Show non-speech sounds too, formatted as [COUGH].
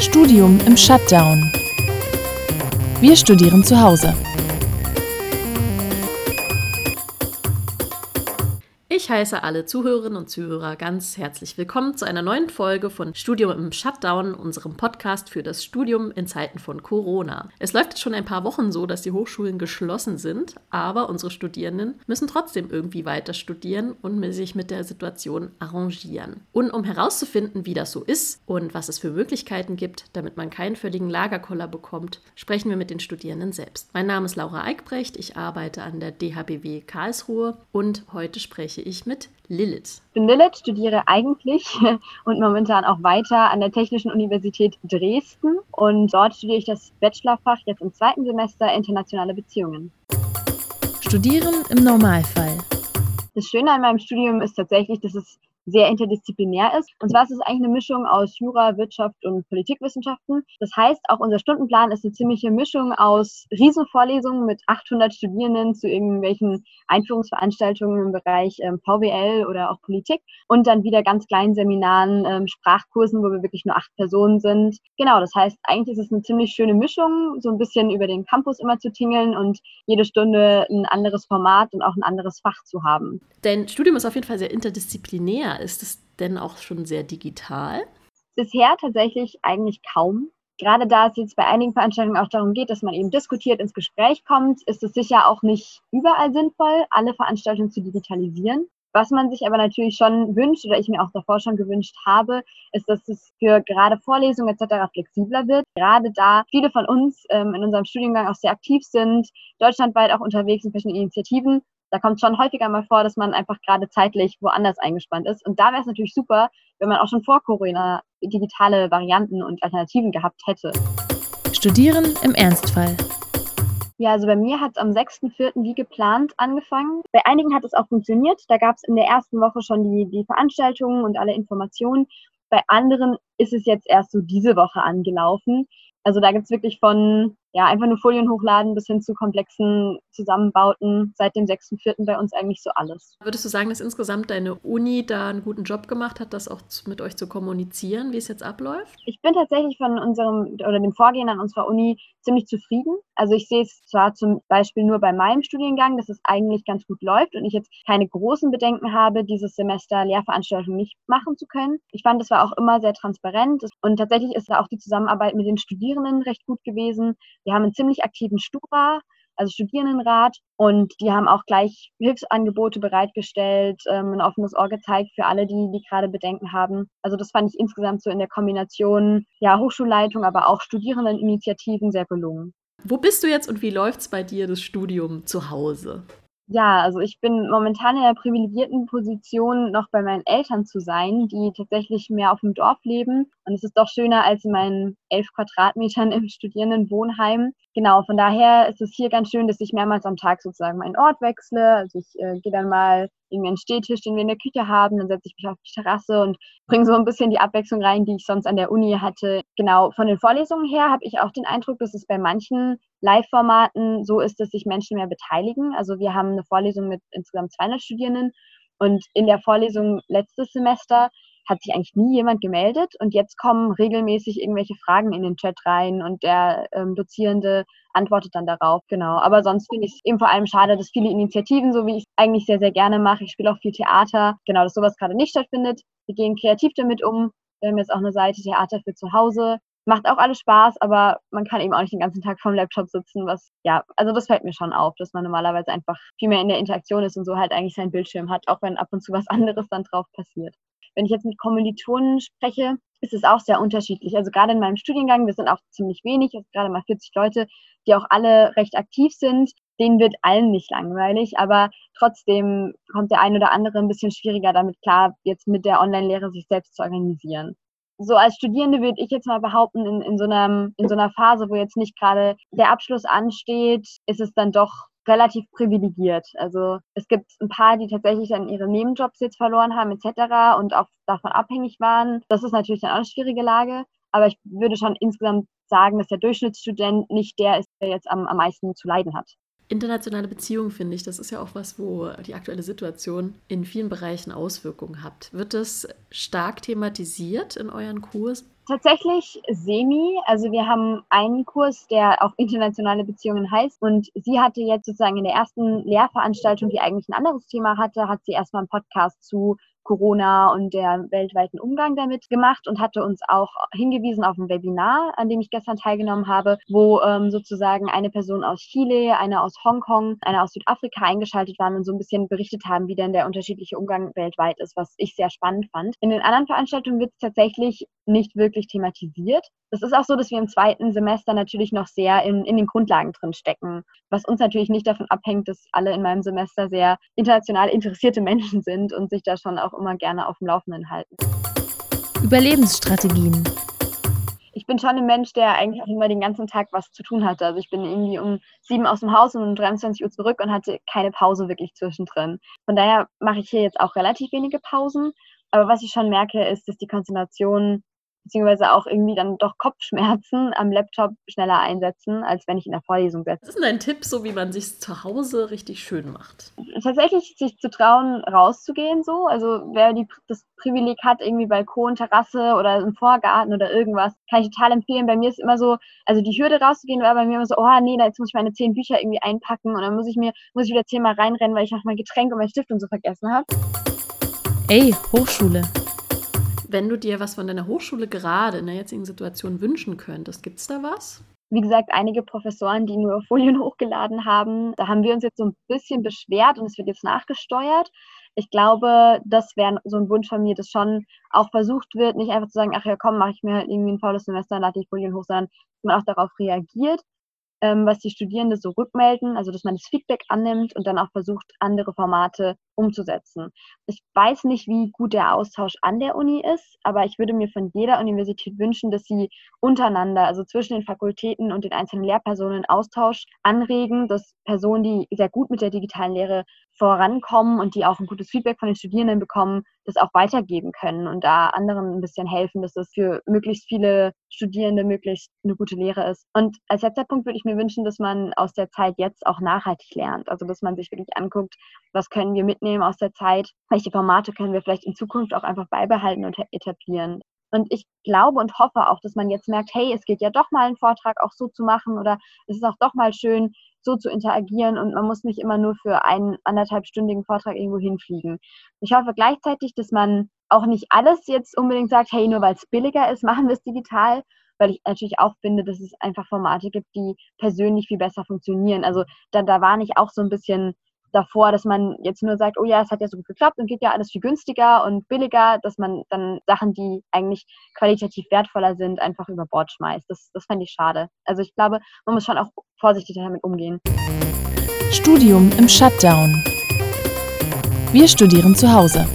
Studium im Shutdown. Wir studieren zu Hause. Ich heiße alle Zuhörerinnen und Zuhörer ganz herzlich willkommen zu einer neuen Folge von Studium im Shutdown, unserem Podcast für das Studium in Zeiten von Corona. Es läuft jetzt schon ein paar Wochen so, dass die Hochschulen geschlossen sind, aber unsere Studierenden müssen trotzdem irgendwie weiter studieren und sich mit der Situation arrangieren. Und um herauszufinden, wie das so ist und was es für Möglichkeiten gibt, damit man keinen völligen Lagerkoller bekommt, sprechen wir mit den Studierenden selbst. Mein Name ist Laura Eickbrecht, ich arbeite an der DHBW Karlsruhe und heute spreche ich ich mit Lilith. Ich bin Lilith, studiere eigentlich [LAUGHS] und momentan auch weiter an der Technischen Universität Dresden und dort studiere ich das Bachelorfach jetzt im zweiten Semester internationale Beziehungen. Studieren im Normalfall. Das Schöne an meinem Studium ist tatsächlich, dass es sehr interdisziplinär ist. Und zwar ist es eigentlich eine Mischung aus Jura, Wirtschaft und Politikwissenschaften. Das heißt, auch unser Stundenplan ist eine ziemliche Mischung aus Riesenvorlesungen mit 800 Studierenden zu irgendwelchen Einführungsveranstaltungen im Bereich ähm, VWL oder auch Politik und dann wieder ganz kleinen Seminaren, ähm, Sprachkursen, wo wir wirklich nur acht Personen sind. Genau, das heißt, eigentlich ist es eine ziemlich schöne Mischung, so ein bisschen über den Campus immer zu tingeln und jede Stunde ein anderes Format und auch ein anderes Fach zu haben. Dein Studium ist auf jeden Fall sehr interdisziplinär. Ist es denn auch schon sehr digital? Bisher tatsächlich eigentlich kaum. Gerade da es jetzt bei einigen Veranstaltungen auch darum geht, dass man eben diskutiert, ins Gespräch kommt, ist es sicher auch nicht überall sinnvoll, alle Veranstaltungen zu digitalisieren. Was man sich aber natürlich schon wünscht oder ich mir auch davor schon gewünscht habe, ist, dass es für gerade Vorlesungen etc. flexibler wird. Gerade da viele von uns ähm, in unserem Studiengang auch sehr aktiv sind, deutschlandweit auch unterwegs in verschiedenen Initiativen da kommt schon häufiger mal vor, dass man einfach gerade zeitlich woanders eingespannt ist. Und da wäre es natürlich super, wenn man auch schon vor Corona digitale Varianten und Alternativen gehabt hätte. Studieren im Ernstfall. Ja, also bei mir hat es am 6.4. wie geplant angefangen. Bei einigen hat es auch funktioniert. Da gab es in der ersten Woche schon die, die Veranstaltungen und alle Informationen. Bei anderen ist es jetzt erst so diese Woche angelaufen. Also da gibt es wirklich von ja, einfach nur Folien hochladen bis hin zu komplexen Zusammenbauten seit dem 6.4. bei uns eigentlich so alles. Würdest du sagen, dass insgesamt deine Uni da einen guten Job gemacht hat, das auch mit euch zu kommunizieren, wie es jetzt abläuft? Ich bin tatsächlich von unserem oder dem Vorgehen an unserer Uni ziemlich zufrieden. Also ich sehe es zwar zum Beispiel nur bei meinem Studiengang, dass es eigentlich ganz gut läuft und ich jetzt keine großen Bedenken habe, dieses Semester Lehrveranstaltungen nicht machen zu können. Ich fand, es war auch immer sehr transparent und tatsächlich ist da auch die Zusammenarbeit mit den Studierenden recht gut gewesen. Wir haben einen ziemlich aktiven Stura, also Studierendenrat, und die haben auch gleich Hilfsangebote bereitgestellt, ähm, ein offenes Ohr gezeigt für alle, die, die gerade Bedenken haben. Also das fand ich insgesamt so in der Kombination, ja, Hochschulleitung, aber auch Studierendeninitiativen sehr gelungen. Wo bist du jetzt und wie läuft es bei dir, das Studium zu Hause? Ja, also ich bin momentan in der privilegierten Position, noch bei meinen Eltern zu sein, die tatsächlich mehr auf dem Dorf leben. Und es ist doch schöner als in meinen elf Quadratmetern im Studierendenwohnheim. Genau, von daher ist es hier ganz schön, dass ich mehrmals am Tag sozusagen meinen Ort wechsle. Also ich äh, gehe dann mal irgendwie einen Stehtisch, den wir in der Küche haben, dann setze ich mich auf die Terrasse und bringe so ein bisschen die Abwechslung rein, die ich sonst an der Uni hatte. Genau, von den Vorlesungen her habe ich auch den Eindruck, dass es bei manchen Live-Formaten so ist, dass sich Menschen mehr beteiligen. Also wir haben eine Vorlesung mit insgesamt 200 Studierenden und in der Vorlesung letztes Semester hat sich eigentlich nie jemand gemeldet und jetzt kommen regelmäßig irgendwelche Fragen in den Chat rein und der ähm, Dozierende antwortet dann darauf, genau. Aber sonst finde ich es eben vor allem schade, dass viele Initiativen, so wie ich es eigentlich sehr, sehr gerne mache, ich spiele auch viel Theater, genau, dass sowas gerade nicht stattfindet. Wir gehen kreativ damit um. Wir haben jetzt auch eine Seite Theater für zu Hause. Macht auch alles Spaß, aber man kann eben auch nicht den ganzen Tag vorm Laptop sitzen, was, ja, also das fällt mir schon auf, dass man normalerweise einfach viel mehr in der Interaktion ist und so halt eigentlich seinen Bildschirm hat, auch wenn ab und zu was [LAUGHS] anderes dann drauf passiert. Wenn ich jetzt mit Kommilitonen spreche, ist es auch sehr unterschiedlich. Also gerade in meinem Studiengang, wir sind auch ziemlich wenig, gerade mal 40 Leute, die auch alle recht aktiv sind. Denen wird allen nicht langweilig, aber trotzdem kommt der ein oder andere ein bisschen schwieriger damit klar, jetzt mit der Online-Lehre sich selbst zu organisieren so als Studierende würde ich jetzt mal behaupten, in, in, so einer, in so einer Phase, wo jetzt nicht gerade der Abschluss ansteht, ist es dann doch relativ privilegiert. Also es gibt ein paar, die tatsächlich dann ihre Nebenjobs jetzt verloren haben etc. und auch davon abhängig waren. Das ist natürlich dann auch eine schwierige Lage. Aber ich würde schon insgesamt sagen, dass der Durchschnittsstudent nicht der ist, der jetzt am, am meisten zu leiden hat. Internationale Beziehungen finde ich, das ist ja auch was, wo die aktuelle Situation in vielen Bereichen Auswirkungen hat. Wird das stark thematisiert in euren Kursen? Tatsächlich semi. Also wir haben einen Kurs, der auch internationale Beziehungen heißt. Und sie hatte jetzt sozusagen in der ersten Lehrveranstaltung, die eigentlich ein anderes Thema hatte, hat sie erstmal einen Podcast zu Corona und der weltweiten Umgang damit gemacht und hatte uns auch hingewiesen auf ein Webinar, an dem ich gestern teilgenommen habe, wo ähm, sozusagen eine Person aus Chile, eine aus Hongkong, eine aus Südafrika eingeschaltet waren und so ein bisschen berichtet haben, wie denn der unterschiedliche Umgang weltweit ist, was ich sehr spannend fand. In den anderen Veranstaltungen wird es tatsächlich nicht wirklich thematisiert. Es ist auch so, dass wir im zweiten Semester natürlich noch sehr in, in den Grundlagen drin stecken, was uns natürlich nicht davon abhängt, dass alle in meinem Semester sehr international interessierte [LAUGHS] Menschen sind und sich da schon auch immer gerne auf dem Laufenden halten. Überlebensstrategien. Ich bin schon ein Mensch, der eigentlich auch immer den ganzen Tag was zu tun hatte. Also ich bin irgendwie um sieben aus dem Haus und um 23 Uhr zurück und hatte keine Pause wirklich zwischendrin. Von daher mache ich hier jetzt auch relativ wenige Pausen. Aber was ich schon merke, ist, dass die Konzentration beziehungsweise auch irgendwie dann doch Kopfschmerzen am Laptop schneller einsetzen, als wenn ich in der Vorlesung sitze. Was ist denn dein Tipp, so wie man sich zu Hause richtig schön macht? Tatsächlich sich zu trauen, rauszugehen so. Also wer die, das Privileg hat, irgendwie Balkon, Terrasse oder im Vorgarten oder irgendwas, kann ich total empfehlen. Bei mir ist immer so, also die Hürde rauszugehen war bei mir immer so, oh nee, jetzt muss ich meine zehn Bücher irgendwie einpacken und dann muss ich mir, muss ich wieder zehnmal reinrennen, weil ich noch mein Getränk und mein Stift und so vergessen habe. Ey, Hochschule. Wenn du dir was von deiner Hochschule gerade in der jetzigen Situation wünschen könntest, gibt es da was? Wie gesagt, einige Professoren, die nur [LAUGHS] Folien hochgeladen haben, da haben wir uns jetzt so ein bisschen beschwert und es wird jetzt nachgesteuert. Ich glaube, das wäre so ein Wunsch von mir, dass schon auch versucht wird, nicht einfach zu sagen, ach ja, komm, mache ich mir halt irgendwie ein faules Semester, und lade die Folien hoch, sondern dass man auch darauf reagiert ähm, was die Studierenden so rückmelden, also dass man das Feedback annimmt und dann auch versucht, andere Formate umzusetzen. Ich weiß nicht, wie gut der Austausch an der Uni ist, aber ich würde mir von jeder Universität wünschen, dass sie untereinander, also zwischen den Fakultäten und den einzelnen Lehrpersonen Austausch anregen, dass Personen, die sehr gut mit der digitalen Lehre vorankommen und die auch ein gutes Feedback von den Studierenden bekommen, das auch weitergeben können und da anderen ein bisschen helfen, dass es für möglichst viele Studierende möglichst eine gute Lehre ist. Und als letzter Punkt würde ich mir wünschen, dass man aus der Zeit jetzt auch nachhaltig lernt. Also dass man sich wirklich anguckt, was können wir mitnehmen aus der Zeit, welche Formate können wir vielleicht in Zukunft auch einfach beibehalten und etablieren. Und ich glaube und hoffe auch, dass man jetzt merkt, hey, es geht ja doch mal einen Vortrag auch so zu machen oder es ist auch doch mal schön, so zu interagieren und man muss nicht immer nur für einen anderthalbstündigen Vortrag irgendwo hinfliegen. Ich hoffe gleichzeitig, dass man auch nicht alles jetzt unbedingt sagt, hey, nur weil es billiger ist, [LAUGHS] machen wir es digital, weil ich natürlich auch finde, dass es einfach Formate gibt, die persönlich viel besser funktionieren. Also da, da war nicht auch so ein bisschen davor, dass man jetzt nur sagt, oh ja, es hat ja so gut geklappt und geht ja alles viel günstiger und billiger, dass man dann Sachen, die eigentlich qualitativ wertvoller sind, einfach über Bord schmeißt. Das, das fände ich schade. Also ich glaube, man muss schon auch vorsichtig damit umgehen. Studium im Shutdown. Wir studieren zu Hause.